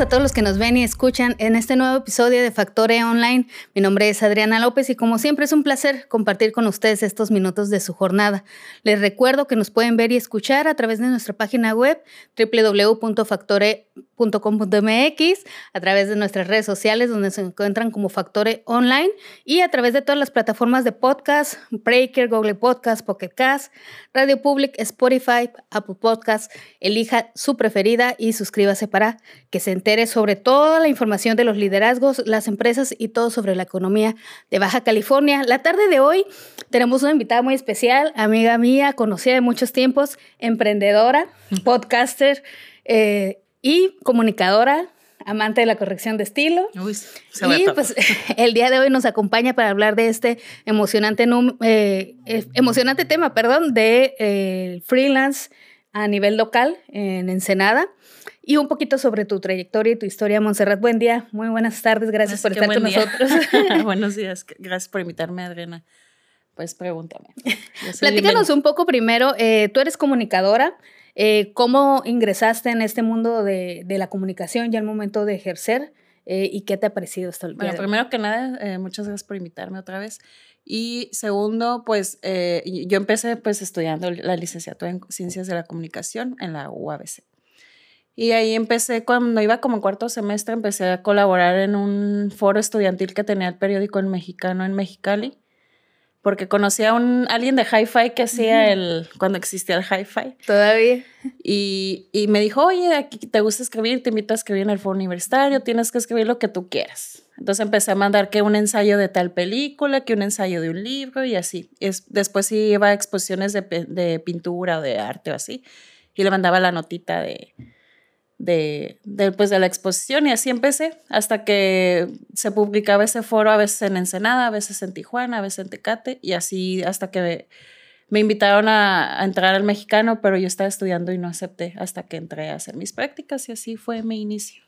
a todos los que nos ven y escuchan en este nuevo episodio de Factore Online. Mi nombre es Adriana López y como siempre es un placer compartir con ustedes estos minutos de su jornada. Les recuerdo que nos pueden ver y escuchar a través de nuestra página web www.factore.com.mx, a través de nuestras redes sociales donde se encuentran como Factore Online y a través de todas las plataformas de podcast, Breaker, Google Podcast, Pocket Cast, Radio Public, Spotify, Apple Podcast. Elija su preferida y suscríbase para que se entere sobre toda la información de los liderazgos, las empresas y todo sobre la economía de Baja California. La tarde de hoy tenemos una invitada muy especial, amiga mía, conocida de muchos tiempos, emprendedora, podcaster eh, y comunicadora amante de la corrección de estilo. y pues el día de hoy nos acompaña para hablar de este emocionante, eh, eh, emocionante tema, perdón, de freelance a nivel local en Ensenada y un poquito sobre tu trayectoria y tu historia, Montserrat. Buen día, muy buenas tardes, gracias por estar con nosotros. Buenos días, gracias por invitarme, Adriana. Pues pregúntame. Platícanos un poco primero, eh, tú eres comunicadora, eh, ¿cómo ingresaste en este mundo de, la comunicación ya al momento de ejercer? Eh, ¿Y qué te ha parecido hasta el día? Bueno, primero que nada, muchas gracias por invitarme otra vez. Y segundo, pues yo empecé pues estudiando la licenciatura en Ciencias de la Comunicación en la UABC. Y ahí empecé, cuando iba como cuarto semestre, empecé a colaborar en un foro estudiantil que tenía el periódico en mexicano en Mexicali, porque conocí a un, alguien de hi-fi que hacía el, cuando existía el hi-fi. Todavía. Y, y me dijo, oye, aquí te gusta escribir, te invito a escribir en el foro universitario, tienes que escribir lo que tú quieras. Entonces empecé a mandar que un ensayo de tal película, que un ensayo de un libro y así. Es, después sí iba a exposiciones de, de pintura o de arte o así. Y le mandaba la notita de de, de, pues, de la exposición y así empecé hasta que se publicaba ese foro a veces en Ensenada, a veces en Tijuana, a veces en Tecate y así hasta que me, invitaron a, entrar al mexicano, pero yo estaba estudiando y no acepté hasta que entré a hacer mis prácticas y así fue mi inicio.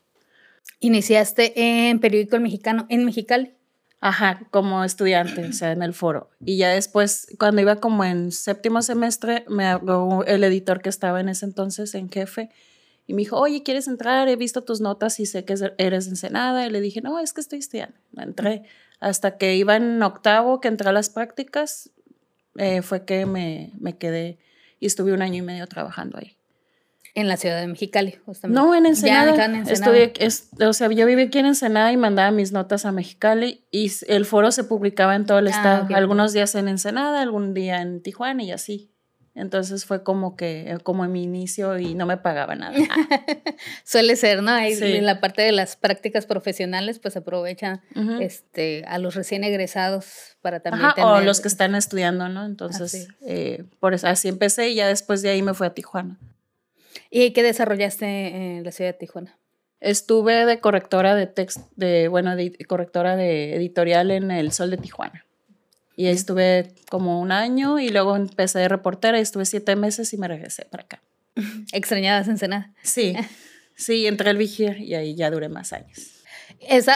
¿Iniciaste en periódico el mexicano en Mexicali? Ajá, como estudiante, o sea, en el foro. Y ya después, cuando iba como en séptimo semestre, me habló el editor que estaba en ese entonces en jefe y me dijo, oye, ¿quieres entrar? He visto tus notas y sé que eres ensenada. Y le dije, no, es que estoy estudiando. Entré. Hasta que iba en octavo, que entré a las prácticas, eh, fue que me, me quedé y estuve un año y medio trabajando ahí. En la ciudad de Mexicali, justamente. No, en Ensenada. Ya, en Ensenada. Estudié, o sea, yo viví aquí en Ensenada y mandaba mis notas a Mexicali y el foro se publicaba en todo el ah, estado. Algunos días en Ensenada, algún día en Tijuana y así. Entonces fue como que, como en mi inicio y no me pagaba nada. Suele ser, ¿no? Ahí en la parte de las prácticas profesionales, pues aprovechan este, a los recién egresados para también Ajá, O los que están estudiando, ¿no? Entonces, eh, por eso, así empecé y ya después de ahí me fui a Tijuana. ¿Y qué desarrollaste en la ciudad de Tijuana? Estuve de correctora de texto, de, bueno, de correctora de editorial en El Sol de Tijuana. Y ahí estuve como un año y luego empecé de reportera y estuve siete meses y me regresé para acá. ¿Extrañabas Ensenada? Sí, sí, entré al Vigir y ahí ya duré más años.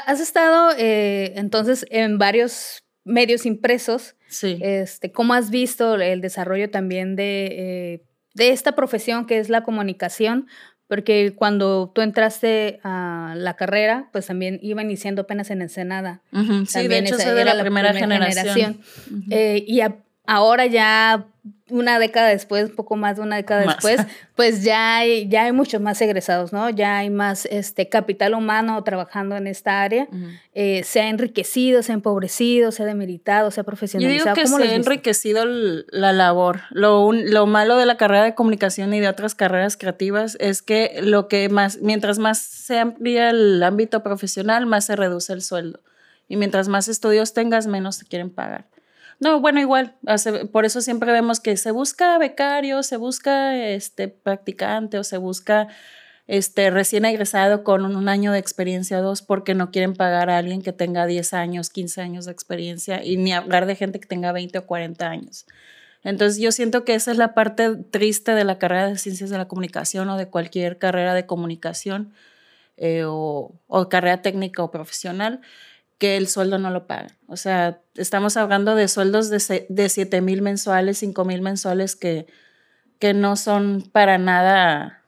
has estado eh, entonces en varios medios impresos. Sí. Este, ¿Cómo has visto el desarrollo también de, eh, de esta profesión que es la comunicación? Porque cuando tú entraste a la carrera, pues también iba iniciando apenas en Ensenada. Sí, también de hecho, esa, de la, primera, generación. Eh, y ahora ya una década después, un poco más de una década después, pues ya hay, ya hay muchos más egresados, ¿no? Ya hay más este, capital humano trabajando en esta área. Eh, se ha enriquecido, se ha empobrecido, se ha demeritado, se ha profesionalizado. Yo digo que se ha enriquecido la labor. Lo, lo malo de la carrera de comunicación y de otras carreras creativas es que lo que más, mientras más se amplía el ámbito profesional, más se reduce el sueldo. Y mientras más estudios tengas, menos te quieren pagar. No, bueno, igual, por eso siempre vemos que se busca becario, se busca este practicante o se busca este recién egresado con un, año de experiencia o dos porque no quieren pagar a alguien que tenga 10 años, 15 años de experiencia y ni hablar de gente que tenga 20 o 40 años. Entonces yo siento que esa es la parte triste de la carrera de ciencias de la comunicación o de cualquier carrera de comunicación eh, o, o carrera técnica o profesional, que el sueldo no lo pagan. O sea, estamos hablando de sueldos de, de 7 mil mensuales, 5 mil mensuales que, que no son para nada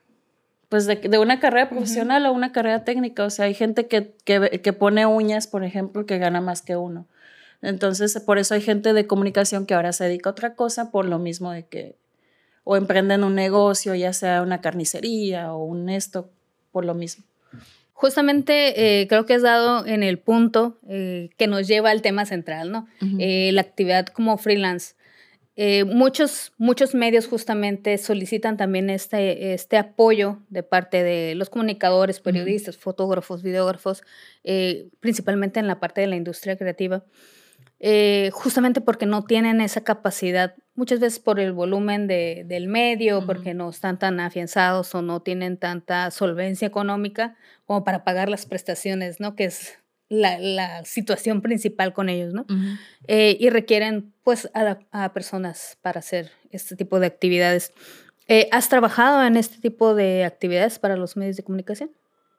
pues de, una carrera profesional a una carrera técnica. O sea, hay gente que, que, pone uñas, por ejemplo, que gana más que uno. Entonces, por eso hay gente de comunicación que ahora se dedica a otra cosa, por lo mismo de que o emprenden un negocio, ya sea una carnicería o un esto, por lo mismo. Justamente eh, creo que has dado en el punto eh, que nos lleva al tema central, ¿no? Eh, la actividad como freelance. muchos, muchos medios justamente solicitan también este, este apoyo de parte de los comunicadores, periodistas, fotógrafos, videógrafos, principalmente en la parte de la industria creativa, justamente porque no tienen esa capacidad muchas veces por el volumen de, del medio, porque no están tan afianzados o no tienen tanta solvencia económica como para pagar las prestaciones, ¿no? Que es la, la situación principal con ellos, ¿no? Eh, y requieren, pues, a, personas para hacer este tipo de actividades. Eh, ¿Has trabajado en este tipo de actividades para los medios de comunicación?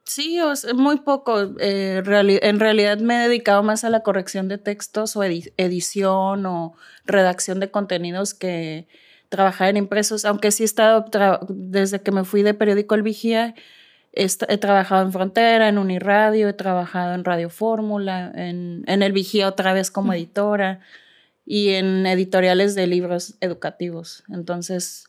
Sí, muy poco. Eh, en realidad me he dedicado más a la corrección de textos o edición o redacción de contenidos que trabajar en impresos, aunque sí he estado, desde que me fui de periódico El Vigía, he, trabajado en Frontera, en Uniradio, he trabajado en Radio Fórmula, en, en El Vigía otra vez como editora y en editoriales de libros educativos. Entonces,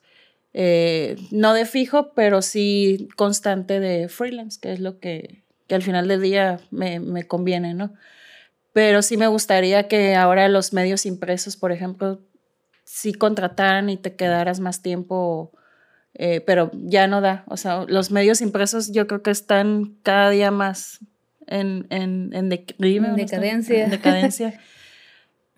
eh, no de fijo, pero sí constante de freelance, que es lo que, que al final del día me, me, conviene, ¿no? Pero sí me gustaría que ahora los medios impresos, por ejemplo, sí contrataran y te quedaras más tiempo, eh, pero ya no da. O sea, los medios impresos yo creo que están cada día más en, en, en declive. En decadencia. En decadencia.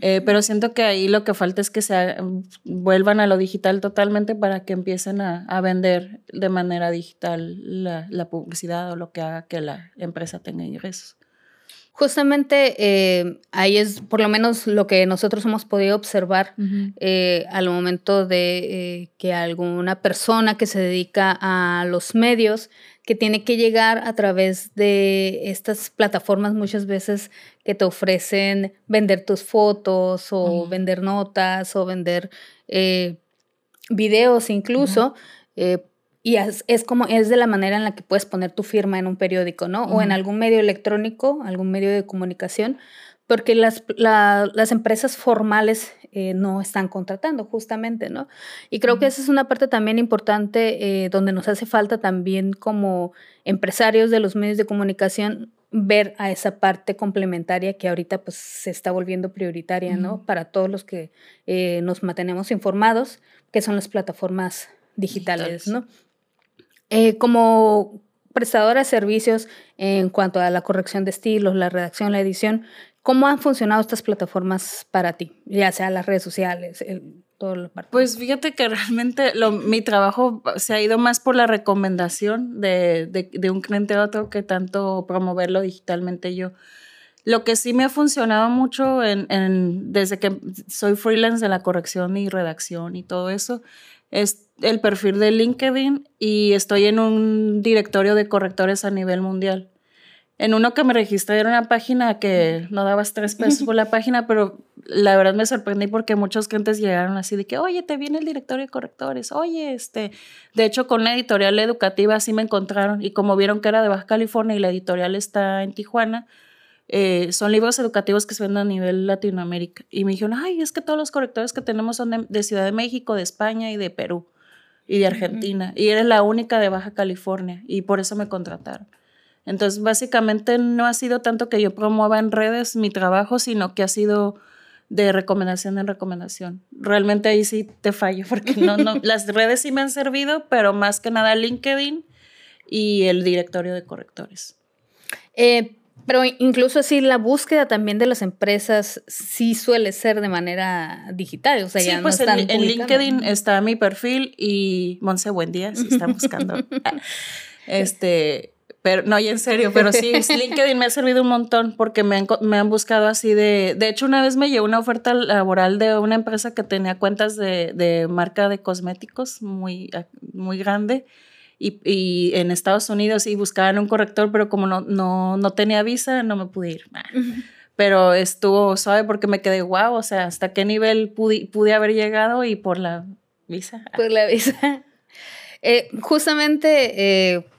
Eh, pero siento que ahí lo que falta es que se vuelvan a lo digital totalmente para que empiecen a, a vender de manera digital la, la, publicidad o lo que haga que la empresa tenga ingresos. Justamente eh, ahí es por lo menos lo que nosotros hemos podido observar eh, al momento de que alguna persona que se dedica a los medios que tiene que llegar a través de estas plataformas muchas veces que te ofrecen vender tus fotos o vender notas o vender eh, videos incluso. Eh, y es, como, es de la manera en la que puedes poner tu firma en un periódico, ¿no? O en algún medio electrónico, algún medio de comunicación, porque las, las empresas formales eh, no están contratando justamente, ¿no? Y creo que esa es una parte también importante eh, donde nos hace falta también como empresarios de los medios de comunicación ver a esa parte complementaria que ahorita pues se está volviendo prioritaria, ¿no? Para todos los que eh, nos mantenemos informados, que son las plataformas digitales, ¿no? como prestadora de servicios en cuanto a la corrección de estilos, la redacción, la edición, ¿Cómo han funcionado estas plataformas para ti? Ya sea las redes sociales, todo lo parte. Pues fíjate que realmente lo, mi trabajo se ha ido más por la recomendación de, de, un cliente a otro que tanto promoverlo digitalmente yo. Lo que sí me ha funcionado mucho en, en, desde que soy freelance de la corrección y redacción y todo eso es el perfil de LinkedIn y estoy en un directorio de correctores a nivel mundial. En uno que me registré era una página que no dabas tres pesos por la página, pero la verdad me sorprendí porque muchos clientes llegaron así de que, oye, te viene el directorio de correctores, oye, este, de hecho con una editorial educativa así me encontraron y como vieron que era de Baja California y la editorial está en Tijuana, eh, son libros educativos que se venden a nivel Latinoamérica. Y me dijeron, ay, es que todos los correctores que tenemos son de, Ciudad de México, de España y de Perú y de Argentina. Y eres la única de Baja California y por eso me contrataron. Entonces, básicamente no ha sido tanto que yo promueva en redes mi trabajo, sino que ha sido de recomendación en recomendación. Realmente ahí sí te fallo, porque no, no, las redes sí me han servido, pero más que nada LinkedIn y el directorio de correctores. Eh, pero incluso así la búsqueda también de las empresas sí suele ser de manera digital, o sea, ya pues en, en, LinkedIn está mi perfil y Monse, buen día, si están buscando. este, pero no, y en serio, pero sí, LinkedIn me ha servido un montón porque me han, me han buscado así de... De hecho, una vez me llegó una oferta laboral de una empresa que tenía cuentas de, de marca de cosméticos muy, muy grande y, y, en Estados Unidos y buscaban un corrector, pero como no, no, no tenía visa, no me pude ir. Pero estuvo suave porque me quedé guau, o sea, hasta qué nivel pude, pude haber llegado y por la visa. Por la visa. Eh, justamente... Eh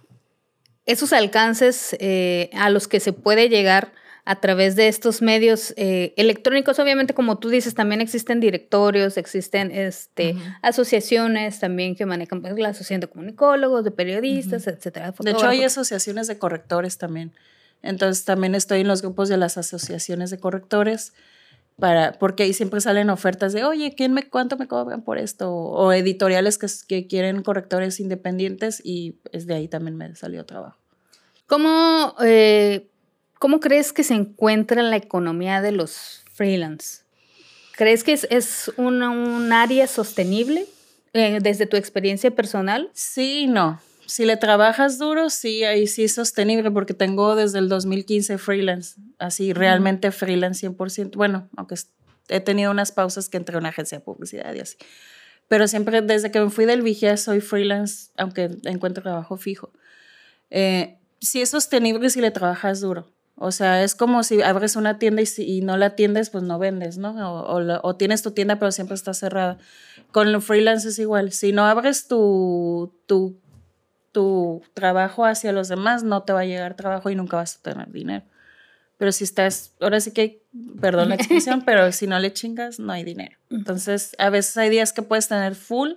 esos alcances eh, a los que se puede llegar a través de estos medios eh, electrónicos. Obviamente, como tú dices, también existen directorios, existen este, asociaciones también que manejan pues, la asociación de comunicólogos, de periodistas, etcétera. De hecho, hay asociaciones de correctores también. Entonces, también estoy en los grupos de las asociaciones de correctores. Para, porque ahí siempre salen ofertas de, oye, ¿quién me, ¿cuánto me cobran por esto? O, editoriales que, que, quieren correctores independientes y es de ahí también me salió trabajo. ¿Cómo eh, ¿Cómo crees que se encuentra la economía de los freelance? ¿Crees que es, un área sostenible eh, desde tu experiencia personal? Sí, no. Si le trabajas duro, sí, ahí sí es sostenible porque tengo desde el 2015 freelance, así realmente freelance 100%. Bueno, aunque he tenido unas pausas que entré a una agencia de publicidad y así. Pero siempre, desde que me fui del vigía, soy freelance, aunque encuentro trabajo fijo. Eh, sí es sostenible si le trabajas duro. O sea, es como si abres una tienda y, no la atiendes, pues no vendes, ¿no? O, tienes tu tienda, pero siempre está cerrada. Con el freelance es igual. Si no abres tu, tu, tu trabajo hacia los demás, no te va a llegar trabajo y nunca vas a tener dinero. Pero si estás, ahora sí que, perdón la expresión, pero si no le chingas, no hay dinero. Entonces, a veces hay días que puedes tener full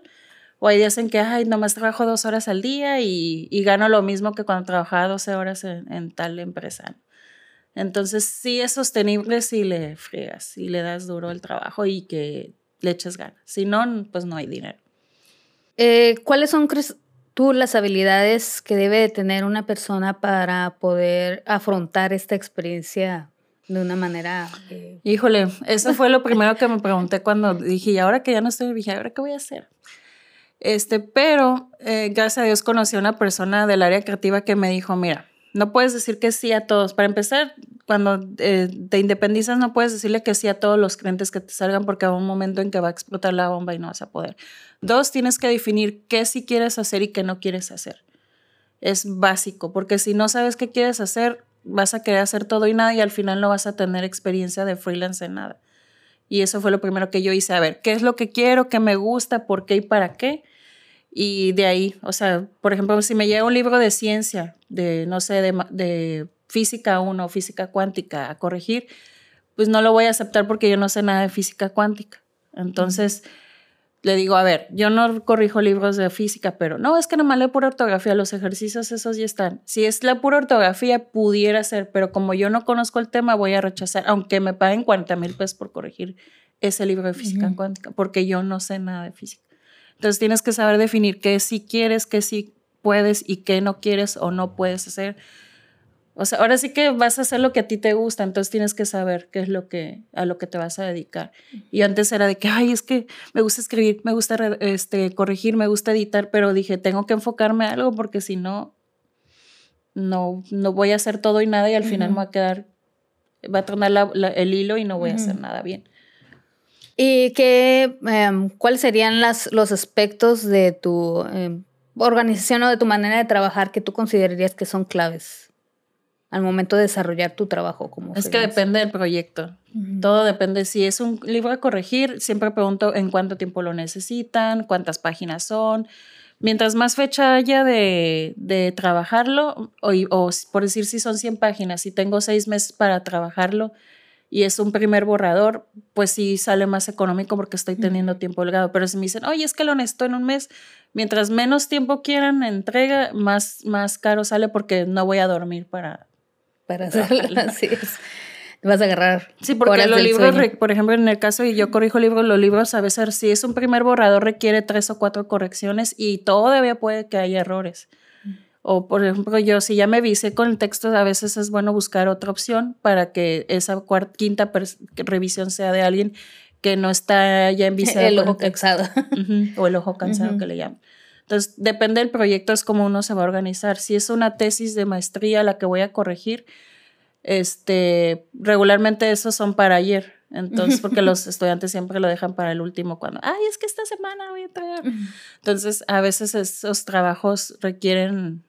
o hay días en que, ay, nomás trabajo dos horas al día y, gano lo mismo que cuando trabajaba 12 horas en, en tal empresa. Entonces sí es sostenible si le fregas, si le das duro el trabajo y que le eches ganas. Si no, pues no hay dinero. Eh, ¿Cuáles son, crees tú, las habilidades que debe de tener una persona para poder afrontar esta experiencia de una manera... Eh, Híjole, eso fue lo primero que me pregunté cuando dije, y ahora que ya no estoy en ¿ahora qué voy a hacer? Este, pero eh, gracias a Dios conocí a una persona del área creativa que me dijo, mira, no puedes decir que sí a todos. Para empezar, cuando eh, te independizas, no puedes decirle que sí a todos los clientes que te salgan porque va un momento en que va a explotar la bomba y no vas a poder. Dos, tienes que definir qué sí quieres hacer y qué no quieres hacer. Es básico, porque si no sabes qué quieres hacer, vas a querer hacer todo y nada y al final no vas a tener experiencia de freelance en nada. Y eso fue lo primero que yo hice, a ver, ¿qué es lo que quiero, qué me gusta, por qué y para qué? Y de ahí, o sea, por ejemplo, si me llega un libro de ciencia, de, no sé, de, de física 1 o física cuántica a corregir, pues no lo voy a aceptar porque yo no sé nada de física cuántica. Entonces, le digo, a ver, yo no corrijo libros de física, pero no, es que nomás leo pura ortografía, los ejercicios esos ya están. Si es la pura ortografía, pudiera ser, pero como yo no conozco el tema, voy a rechazar, aunque me paguen 40 mil pesos por corregir ese libro de física cuántica, porque yo no sé nada de física. Entonces tienes que saber definir qué sí quieres, qué sí puedes y qué no quieres o no puedes hacer. O sea, ahora sí que vas a hacer lo que a ti te gusta, entonces tienes que saber qué es lo que a lo que te vas a dedicar. Y antes era de que, ay, es que me gusta escribir, me gusta este, corregir, me gusta editar, pero dije, tengo que enfocarme a algo porque si no, no, no voy a hacer todo y nada y al final me va a quedar, va a tronar el hilo y no voy a hacer nada bien. ¿Y qué, em, cuáles serían las, los aspectos de tu em, organización o de tu manera de trabajar que tú considerarías que son claves al momento de desarrollar tu trabajo como Es que depende del proyecto. Todo depende. Si es un libro a corregir, siempre pregunto en cuánto tiempo lo necesitan, cuántas páginas son. Mientras más fecha haya de, de trabajarlo, o, o, por decir si son 100 páginas, si tengo seis meses para trabajarlo, y es un primer borrador, pues sí sale más económico porque estoy teniendo tiempo holgado. Pero si me dicen, oye, es que lo necesito en un mes, mientras menos tiempo quieran entrega, más, más caro sale porque no voy a dormir para, para hacerlo. Así es. Vas a agarrar. Sí, porque los libros, por ejemplo, en el caso y yo corrijo libros, los libros a veces, si es un primer borrador, requiere tres o cuatro correcciones y todavía puede que haya errores. O, por ejemplo, yo si ya me vise con el texto, a veces es bueno buscar otra opción para que esa cuarta, quinta revisión sea de alguien que no está ya en visa. El ojo cansado. o el ojo cansado que le llaman. Entonces, depende del proyecto, es como uno se va a organizar. Si es una tesis de maestría la que voy a corregir, este, regularmente esos son para ayer. Entonces, porque los estudiantes siempre lo dejan para el último cuando, ay, es que esta semana voy a traer. Entonces, a veces esos trabajos requieren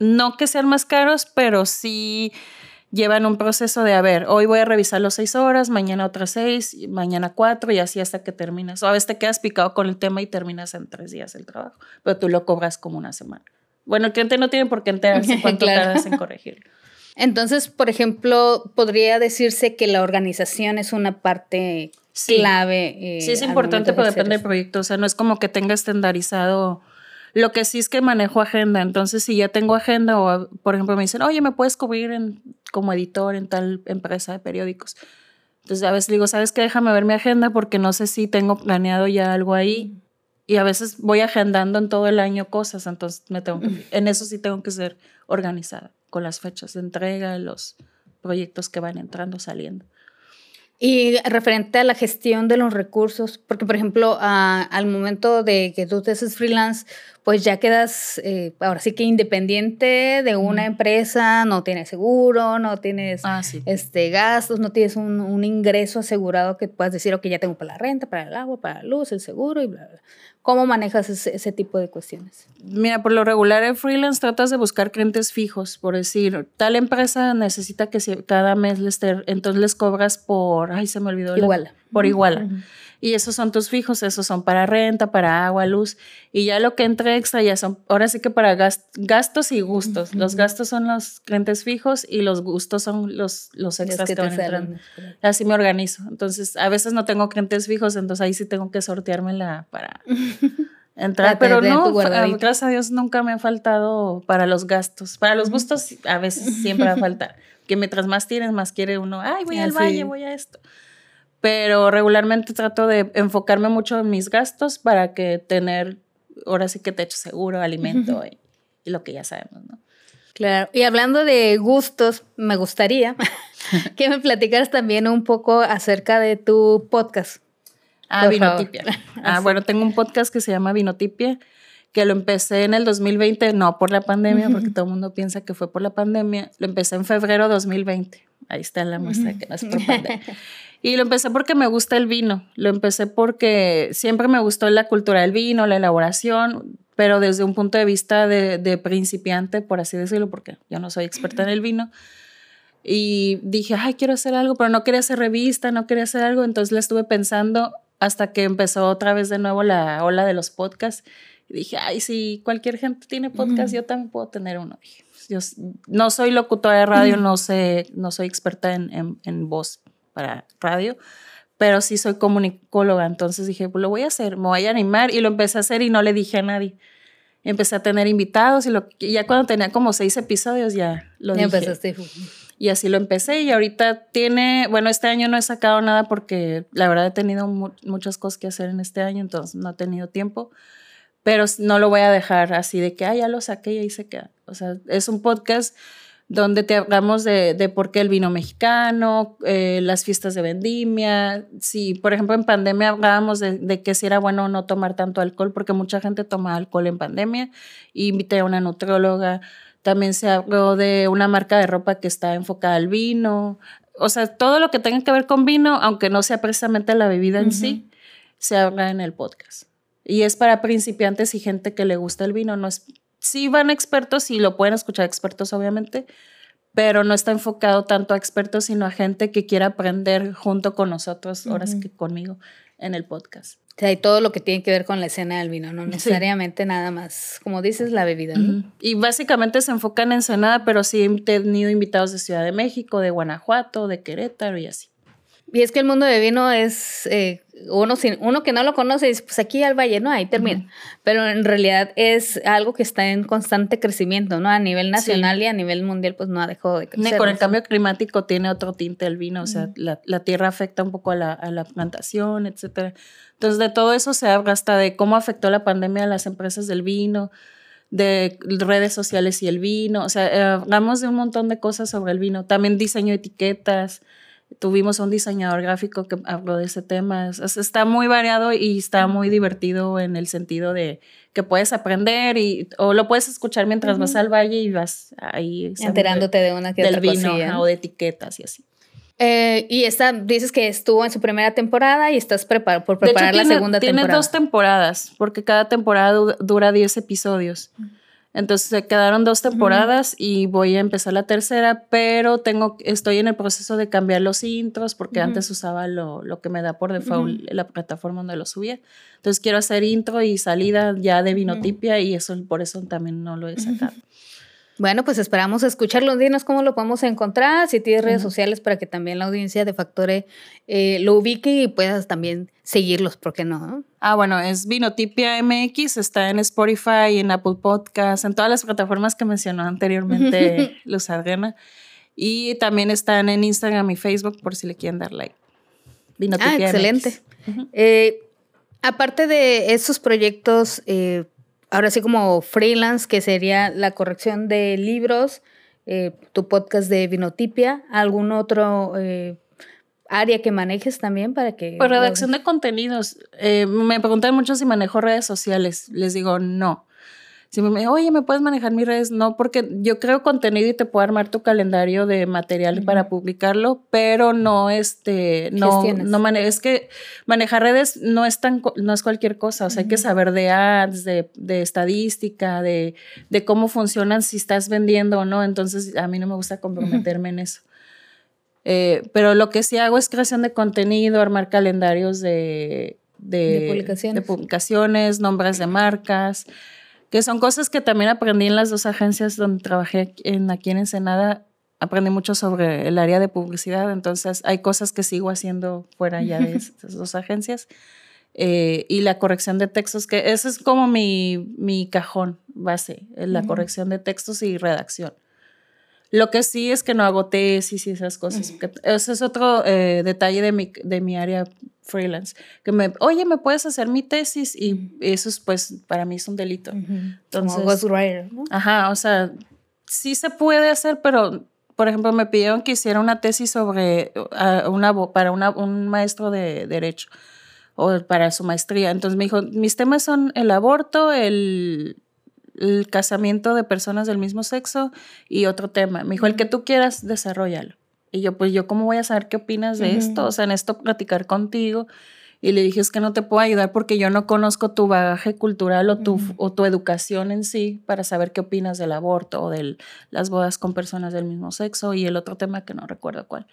no que sean más caros, pero sí llevan un proceso de, a ver, hoy voy a revisar los seis horas, mañana otras seis, mañana cuatro y así hasta que terminas. O a veces te quedas picado con el tema y terminas en tres días el trabajo, pero tú lo cobras como una semana. Bueno, el cliente no tiene por qué enterarse cuánto tardas en corregirlo. Entonces, por ejemplo, podría decirse que la organización es una parte clave. Eh, sí, es importante, pero depende del proyecto. O sea, no es como que tenga estandarizado. Lo que sí es que manejo agenda. Entonces, si ya tengo agenda o, por ejemplo, me dicen, oye, ¿me puedes cubrir en, como editor en tal empresa de periódicos? Entonces, a veces digo, ¿sabes qué? Déjame ver mi agenda porque no sé si tengo planeado ya algo ahí. Y a veces voy agendando en todo el año cosas. Entonces, me tengo en eso sí tengo que ser organizada con las fechas de entrega, los proyectos que van entrando, saliendo. Y referente a la gestión de los recursos, porque por ejemplo, al momento de que tú te haces freelance, pues ya quedas eh, ahora sí que independiente de una empresa, no tienes seguro, no tienes ah, este, gastos, no tienes un, un, ingreso asegurado que puedas decir, ok, ya tengo para la renta, para el agua, para la luz, el seguro y bla, bla. ¿Cómo manejas ese, tipo de cuestiones? Mira, por lo regular en freelance tratas de buscar clientes fijos, por decir, tal empresa necesita que cada mes les esté, entonces les cobras por, ay, se me olvidó. Igual. por igual y esos son tus fijos, esos son para renta, para agua, luz, y ya lo que entra extra ya son, ahora sí que para gastos y gustos. Los gastos son los clientes fijos y los gustos son los, los extras que, van Así me organizo. Entonces, a veces no tengo clientes fijos, entonces ahí sí tengo que sorteármela para entrar, pero no, gracias a Dios nunca me ha faltado para los gastos. Para los gustos a veces siempre va a faltar. Que mientras más tienes, más quiere uno, ay, voy al valle, voy a esto pero regularmente trato de enfocarme mucho en mis gastos para que tener, ahora sí que te echo seguro, alimento y, lo que ya sabemos, ¿no? Claro, y hablando de gustos, me gustaría que me platicaras también un poco acerca de tu podcast. Ah, Vinotipia. Ah, bueno, tengo un podcast que se llama Vinotipia, que lo empecé en el 2020, no por la pandemia, porque todo el mundo piensa que fue por la pandemia. Lo empecé en febrero de 2020. Ahí está la muestra que no es por pandemia. Y lo empecé porque me gusta el vino, lo empecé porque siempre me gustó la cultura del vino, la elaboración, pero desde un punto de vista de, principiante, por así decirlo, porque yo no soy experta en el vino. Y dije, ay, quiero hacer algo, pero no quería hacer revista, no quería hacer algo, entonces le estuve pensando hasta que empezó otra vez de nuevo la ola de los podcasts. Y dije, ay, si cualquier gente tiene podcast, yo también puedo tener uno. yo no soy locutora de radio, no sé, no soy experta en, en, en voz para radio, pero sí soy comunicóloga, entonces dije, pues lo voy a hacer, me voy a animar y lo empecé a hacer y no le dije a nadie. Empecé a tener invitados y lo, ya cuando tenía como seis episodios ya lo dije. Empezaste. Y así lo empecé y ahorita tiene, bueno, este año no he sacado nada porque la verdad he tenido muchas cosas que hacer en este año, entonces no he tenido tiempo, pero no lo voy a dejar así de que, ah, ya lo saqué y ahí se queda. O sea, es un podcast donde te hablamos de, de por qué el vino mexicano, eh, las fiestas de vendimia. Si, por ejemplo, en pandemia hablábamos de, de, que si era bueno no tomar tanto alcohol, porque mucha gente toma alcohol en pandemia. Y invité a una nutrióloga. También se habló de una marca de ropa que está enfocada al vino. O sea, todo lo que tenga que ver con vino, aunque no sea precisamente la bebida en sí, se habla en el podcast. Y es para principiantes y gente que le gusta el vino, no es sí van expertos y lo pueden escuchar expertos, obviamente, pero no está enfocado tanto a expertos, sino a gente que quiera aprender junto con nosotros, ahora sí que conmigo, en el podcast. O sea, hay todo lo que tiene que ver con la escena del vino, no necesariamente nada más, como dices, la bebida. Y básicamente se enfocan en Ensenada, pero sí he tenido invitados de Ciudad de México, de Guanajuato, de Querétaro y así. Y es que el mundo de vino es, eh, uno, uno que no lo conoce, dice, pues aquí al valle, ¿no? Ahí termina. Pero en realidad es algo que está en constante crecimiento, ¿no? A nivel nacional y a nivel mundial, pues no ha dejado de crecer. Con el cambio climático tiene otro tinte el vino, o sea, la, la, tierra afecta un poco a la, a la plantación, etcétera. Entonces, de todo eso se habla hasta de cómo afectó la pandemia a las empresas del vino, de redes sociales y el vino, o sea, eh, hablamos de un montón de cosas sobre el vino, también diseño de etiquetas, Tuvimos un diseñador gráfico que habló de ese tema. está muy variado y está muy divertido en el sentido de que puedes aprender y, o lo puedes escuchar mientras vas al valle y vas ahí. Enterándote de una que del vino o de etiquetas y así. Eh, y esta, dices que estuvo en su primera temporada y estás prepar por preparar la segunda temporada. Tiene dos temporadas, porque cada temporada dura 10 episodios. Entonces se quedaron dos temporadas y voy a empezar la tercera, pero tengo, estoy en el proceso de cambiar los intros porque antes usaba lo, lo, que me da por default la plataforma donde lo subía. Entonces quiero hacer intro y salida ya de Vinotipia y eso por eso también no lo he sacado. Bueno, pues esperamos escucharlo. Dinos cómo lo podemos encontrar, si tienes redes sociales para que también la audiencia de Factore eh, lo ubique y puedas también seguirlos, ¿por qué no? Ah, bueno, es Vinotipia MX, está en Spotify, en Apple Podcasts, en todas las plataformas que mencionó anteriormente Luz Adriana. Y también están en Instagram y Facebook por si le quieren dar like. Vinotipia ah, excelente. Eh, aparte de esos proyectos, eh, ahora sí como freelance, que sería la corrección de libros, eh, tu podcast de Vinotipia, algún otro eh, área que manejes también para que... Pues redacción de contenidos. Eh, me preguntan mucho si manejo redes sociales. Les digo, no. Si me oye, ¿me puedes manejar mis redes? No, porque yo creo contenido y te puedo armar tu calendario de material para publicarlo, pero no, este, no, no es que manejar redes no es tan, no es cualquier cosa, o sea, hay que saber de ads, de, de estadística, de, de, cómo funcionan, si estás vendiendo o no, entonces a mí no me gusta comprometerme en eso. Eh, pero lo que sí hago es creación de contenido, armar calendarios de, de, publicaciones. de publicaciones, nombres de marcas, que son cosas que también aprendí en las dos agencias donde trabajé en, aquí en Ensenada. Aprendí mucho sobre el área de publicidad, entonces hay cosas que sigo haciendo fuera ya de esas dos agencias. Eh, y la corrección de textos, que ese es como mi, mi cajón base, la corrección de textos y redacción. Lo que sí es que no hago tesis y esas cosas. ese es otro eh, detalle de mi, de mi área freelance. Que me, oye, ¿me puedes hacer mi tesis? Y eso es, pues, para mí es un delito. Entonces, ghostwriter, ¿no? Ajá, o sea, sí se puede hacer, pero, por ejemplo, me pidieron que hiciera una tesis sobre, una, para una, un maestro de derecho o para su maestría. Entonces me dijo, mis temas son el aborto, el el casamiento de personas del mismo sexo y otro tema. Me dijo, el que tú quieras, desarrollalo. Y yo, pues yo, ¿cómo voy a saber qué opinas de esto? O sea, en esto platicar contigo. Y le dije, es que no te puedo ayudar porque yo no conozco tu bagaje cultural o tu, o tu educación en sí para saber qué opinas del aborto o de las bodas con personas del mismo sexo y el otro tema que no recuerdo cuál.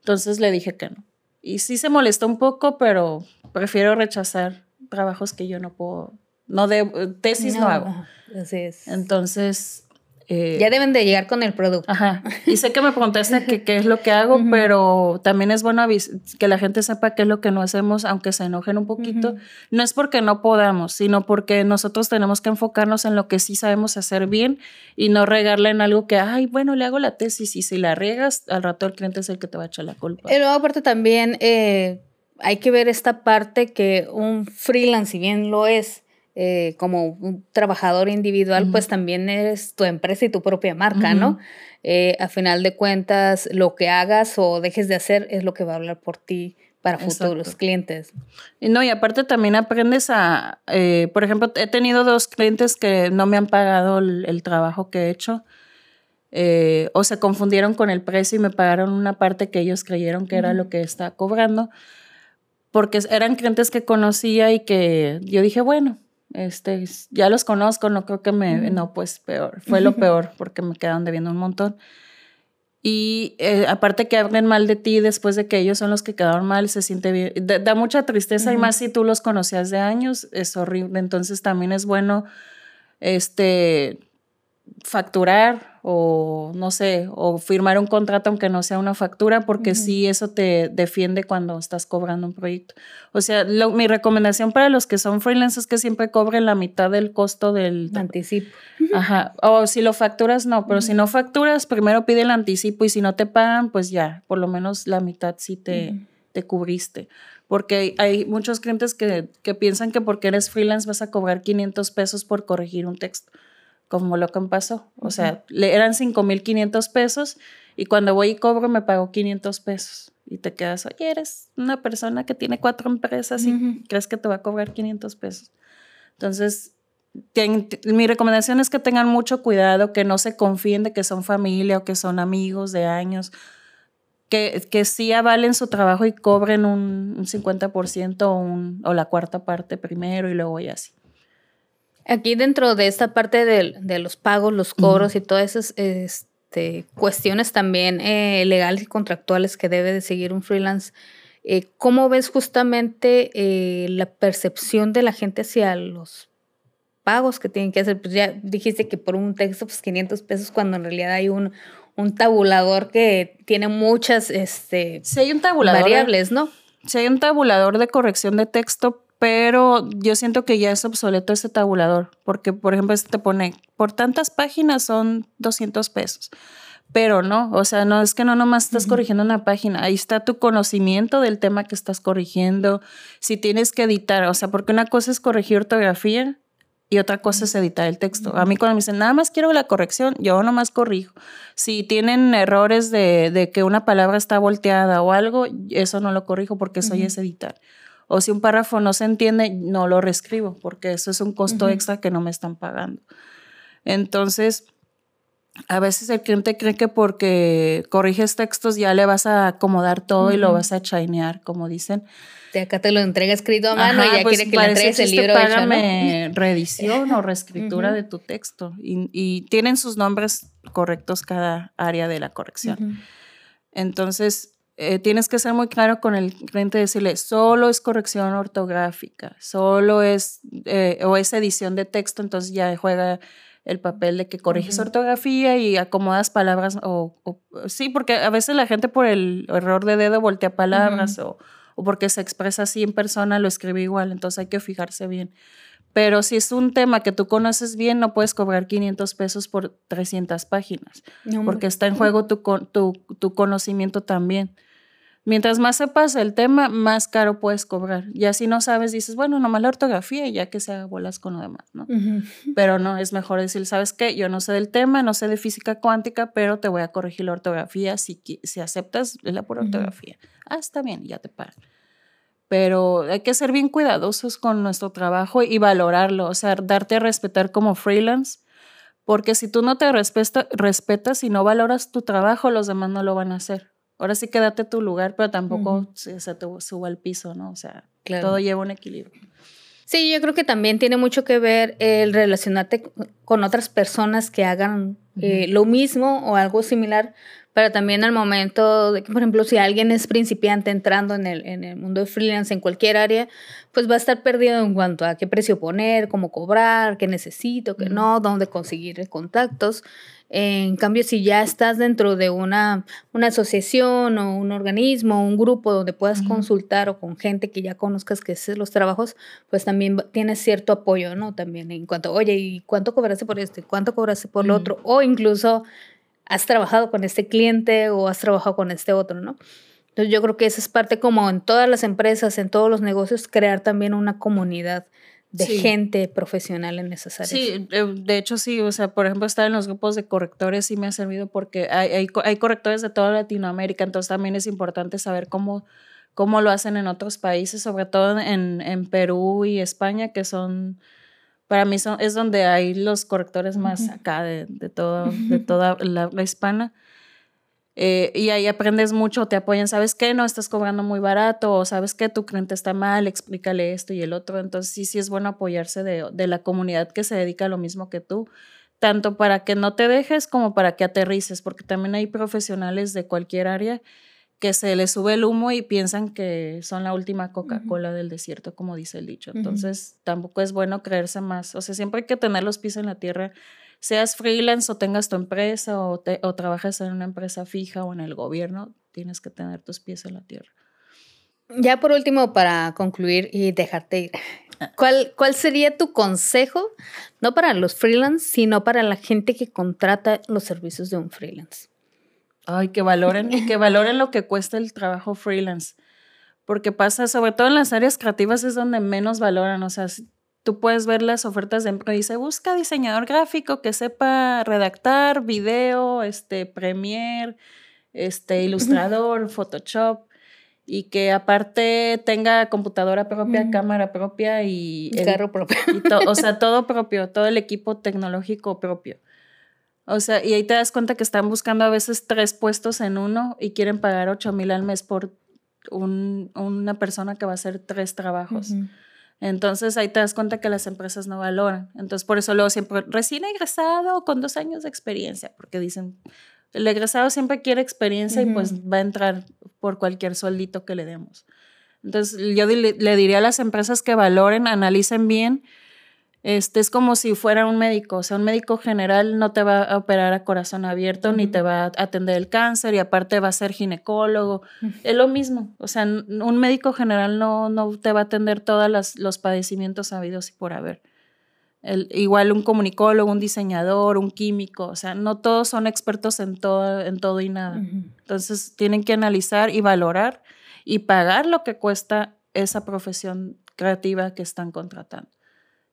Entonces le dije que no. Y sí se molestó un poco, pero prefiero rechazar trabajos que yo no puedo, no de tesis no hago. Así es. Entonces... Eh, ya deben de llegar con el producto. Ajá. Y sé que me preguntaste qué es lo que hago, pero también es bueno que la gente sepa qué es lo que no hacemos, aunque se enojen un poquito. No es porque no podamos, sino porque nosotros tenemos que enfocarnos en lo que sí sabemos hacer bien y no regarle en algo que, ay, bueno, le hago la tesis y si la riegas, al rato el cliente es el que te va a echar la culpa. Y luego aparte también eh, hay que ver esta parte que un freelance, si bien lo es, eh, como un trabajador individual, pues también eres tu empresa y tu propia marca, ¿no? Eh, a final de cuentas, lo que hagas o dejes de hacer es lo que va a hablar por ti para futuros clientes. Y no, y aparte también aprendes a, eh, por ejemplo, he tenido dos clientes que no me han pagado el, trabajo que he hecho. o se confundieron con el precio y me pagaron una parte que ellos creyeron que era lo que estaba cobrando, porque eran clientes que conocía y que yo dije, bueno, este, ya los conozco, no creo que me, no, pues peor, fue lo peor porque me quedaron debiendo un montón. Y eh, aparte que hablen mal de ti después de que ellos son los que quedaron mal, se siente bien, da, mucha tristeza y más si tú los conocías de años, es horrible. Entonces también es bueno, este, facturar o no sé, o firmar un contrato aunque no sea una factura, porque sí eso te defiende cuando estás cobrando un proyecto. O sea, mi recomendación para los que son freelancers es que siempre cobren la mitad del costo del anticipo. Ajá, o si lo facturas, no, pero si no facturas, primero pide el anticipo y si no te pagan, pues ya, por lo menos la mitad sí te, te cubriste. Porque hay muchos clientes que, que piensan que porque eres freelance vas a cobrar 500 pesos por corregir un texto como lo que me pasó. O sea, le eran 5.500 pesos y cuando voy y cobro me pago 500 pesos. Y te quedas, oye, eres una persona que tiene cuatro empresas y crees que te va a cobrar 500 pesos. Entonces, mi recomendación es que tengan mucho cuidado, que no se confíen de que son familia o que son amigos de años, que, que sí avalen su trabajo y cobren un, un 50% o, un, o la cuarta parte primero y luego y así. Aquí dentro de esta parte de, los pagos, los cobros y todas esas este, cuestiones también eh, legales y contractuales que debe de seguir un freelance, eh, ¿cómo ves justamente eh, la percepción de la gente hacia los pagos que tienen que hacer? Pues ya dijiste que por un texto, pues 500 pesos, cuando en realidad hay un, un tabulador que tiene muchas este, hay un tabulador variables, ¿no? Si hay un tabulador de corrección de texto, pero yo siento que ya es obsoleto ese tabulador, porque por ejemplo este te pone, por tantas páginas son 200 pesos, pero no, o sea, no es que no nomás estás corrigiendo una página, ahí está tu conocimiento del tema que estás corrigiendo, si tienes que editar, o sea, porque una cosa es corregir ortografía y otra cosa es editar el texto. A mí cuando me dicen, nada más quiero la corrección, yo nomás corrijo. Si tienen errores de, de que una palabra está volteada o algo, eso no lo corrijo porque eso ya es editar. O si un párrafo no se entiende, no lo reescribo porque eso es un costo extra que no me están pagando. Entonces, a veces el cliente cree que porque corriges textos ya le vas a acomodar todo y lo vas a chainear, como dicen. De acá te lo entrega escrito a mano y ya pues quiere que le entregues el libro págame reedición o reescritura de tu texto. Y, tienen sus nombres correctos cada área de la corrección. Entonces, eh, tienes que ser muy claro con el cliente, decirle, solo es corrección ortográfica, solo es, eh, o es edición de texto, entonces ya juega el papel de que corriges ortografía y acomodas palabras o, sí, porque a veces la gente por el error de dedo voltea palabras o, o, porque se expresa así en persona lo escribe igual, entonces hay que fijarse bien. Pero si es un tema que tú conoces bien, no puedes cobrar 500 pesos por 300 páginas, porque está en juego tu, tu, tu conocimiento también. Mientras más sepas el tema, más caro puedes cobrar. Ya si no sabes, dices, bueno, nomás la ortografía, ya que se bolas con lo demás, ¿no? Pero no, es mejor decir, ¿sabes qué? Yo no sé del tema, no sé de física cuántica, pero te voy a corregir la ortografía si, si aceptas la pura ortografía. Ah, está bien, ya te pagan. Pero hay que ser bien cuidadosos con nuestro trabajo y valorarlo, o sea, darte a respetar como freelance, porque si tú no te respetas y no valoras tu trabajo, los demás no lo van a hacer ahora sí quédate tu lugar, pero tampoco se, te suba al piso, ¿no? O sea, todo lleva un equilibrio. Sí, yo creo que también tiene mucho que ver el relacionarte con otras personas que hagan eh, lo mismo o algo similar, pero también al momento de que, por ejemplo, si alguien es principiante entrando en el, en el mundo de freelance en cualquier área, pues va a estar perdido en cuanto a qué precio poner, cómo cobrar, qué necesito, qué no, dónde conseguir contactos. En cambio, si ya estás dentro de una, una asociación o un organismo, un grupo donde puedas consultar o con gente que ya conozcas que es los trabajos, pues también tienes cierto apoyo, ¿no? También en cuanto, oye, ¿y cuánto cobraste por este? ¿Cuánto cobraste por lo otro? O incluso has trabajado con este cliente o has trabajado con este otro, ¿no? Entonces yo creo que esa es parte como en todas las empresas, en todos los negocios, crear también una comunidad de gente profesional en esas áreas. Sí, eh, de hecho sí, o sea, por ejemplo, estar en los grupos de correctores sí me ha servido porque hay, hay, correctores de toda Latinoamérica, entonces también es importante saber cómo, cómo lo hacen en otros países, sobre todo en, en Perú y España, que son, para mí son, es donde hay los correctores más acá de, de, todo, de toda la hispana. Eh, y ahí aprendes mucho, te apoyan, ¿sabes qué? No estás cobrando muy barato o sabes que tu cliente está mal, explícale esto y el otro. Entonces sí, sí es bueno apoyarse de, de la comunidad que se dedica a lo mismo que tú, tanto para que no te dejes como para que aterrices, porque también hay profesionales de cualquier área que se les sube el humo y piensan que son la última Coca-Cola del desierto, como dice el dicho. Entonces, tampoco es bueno creerse más. O sea, siempre hay que tener los pies en la tierra seas freelance o tengas tu empresa o, o trabajas en una empresa fija o en el gobierno, tienes que tener tus pies en la tierra. Ya por último, para concluir y dejarte ir. ¿cuál, ¿cuál sería tu consejo, no para los freelance, sino para la gente que contrata los servicios de un freelance? Ay, que valoren, que valoren lo que cuesta el trabajo freelance. Porque pasa, sobre todo en las áreas creativas, es donde menos valoran. O sea, tú puedes ver las ofertas de empleo y dice, busca diseñador gráfico que sepa redactar video, este, Premiere, este, ilustrador, Photoshop y que aparte tenga computadora propia, cámara propia y... carro propio. o sea, todo propio, todo el equipo tecnológico propio. O sea, y ahí te das cuenta que están buscando a veces tres puestos en uno y quieren pagar ocho mil al mes por un, una persona que va a hacer tres trabajos. Entonces ahí te das cuenta que las empresas no valoran. Entonces por eso luego siempre recién egresado con dos años de experiencia, porque dicen, el egresado siempre quiere experiencia y pues va a entrar por cualquier sueldito que le demos. Entonces yo le diría a las empresas que valoren, analicen bien este es como si fuera un médico, o sea, un médico general no te va a operar a corazón abierto ni te va a atender el cáncer y aparte va a ser ginecólogo. Es lo mismo, o sea, un médico general no, no te va a atender todos los padecimientos habidos y por haber. El, igual un comunicólogo, un diseñador, un químico, o sea, no todos son expertos en todo, en todo y nada. Entonces tienen que analizar y valorar y pagar lo que cuesta esa profesión creativa que están contratando.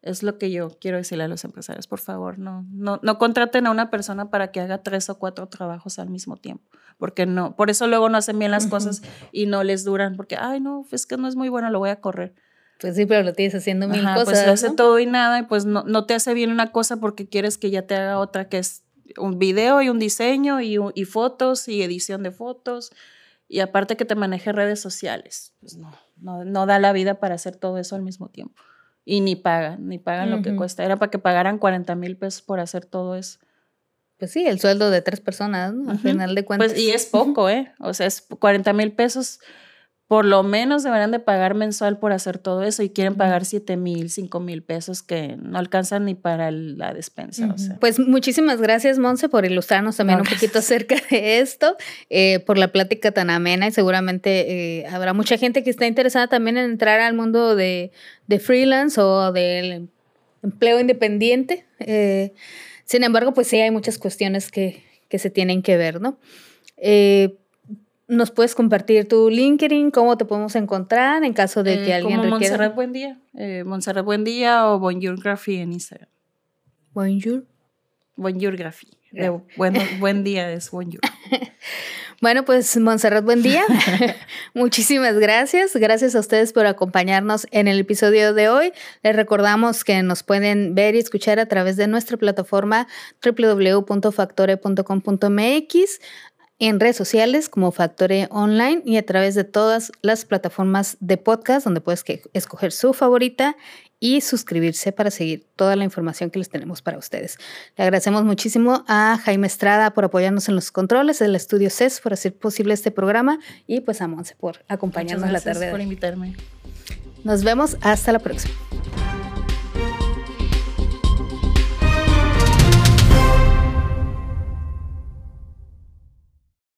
Es lo que yo quiero decirle a los empresarios, por favor, no, no, no contraten a una persona para que haga tres o cuatro trabajos al mismo tiempo, porque no, por eso luego no hacen bien las cosas y no les duran, porque, ay, no, es que no es muy bueno, lo voy a correr. Pues sí, pero lo tienes haciendo mil Ajá, cosas. Pues hace todo y nada, y pues no, no te hace bien una cosa porque quieres que ya te haga otra, que es un video y un diseño y, y fotos y edición de fotos, y aparte que te maneje redes sociales. Pues no, no, no da la vida para hacer todo eso al mismo tiempo y ni pagan, ni pagan lo que cuesta. Era para que pagaran 40 mil pesos por hacer todo eso. Pues sí, el sueldo de tres personas, ¿no? Al final de cuentas. Pues, y es poco, ¿eh? O sea, es 40 mil pesos por lo menos deberían de pagar mensual por hacer todo eso y quieren pagar 7 mil, 5 mil pesos que no alcanzan ni para la despensa. Pues muchísimas gracias, Monse, por ilustrarnos también un poquito acerca de esto, eh, por la plática tan amena y seguramente eh, habrá mucha gente que está interesada también en entrar al mundo de, freelance o del empleo independiente. Eh, sin embargo, pues sí hay muchas cuestiones que, que se tienen que ver, ¿no? ¿Nos puedes compartir tu LinkedIn? ¿Cómo te podemos encontrar en caso de que eh, alguien como requiera? Montserrat Buen Día. Eh, Montserrat Buen Día o Bonjour Graphy en Instagram. Bonjour. Bonjour Graphy. buen, buen día es Bonjour. Bueno, pues Montserrat, buen día. Muchísimas gracias. Gracias a ustedes por acompañarnos en el episodio de hoy. Les recordamos que nos pueden ver y escuchar a través de nuestra plataforma www.factore.com.mx en redes sociales como Factore Online y a través de todas las plataformas de podcast donde puedes escoger su favorita y suscribirse para seguir toda la información que les tenemos para ustedes. Le agradecemos muchísimo a Jaime Estrada por apoyarnos en los controles, del estudio CES por hacer posible este programa y pues a Monse por acompañarnos la tarde. Gracias por invitarme. Nos vemos hasta la próxima.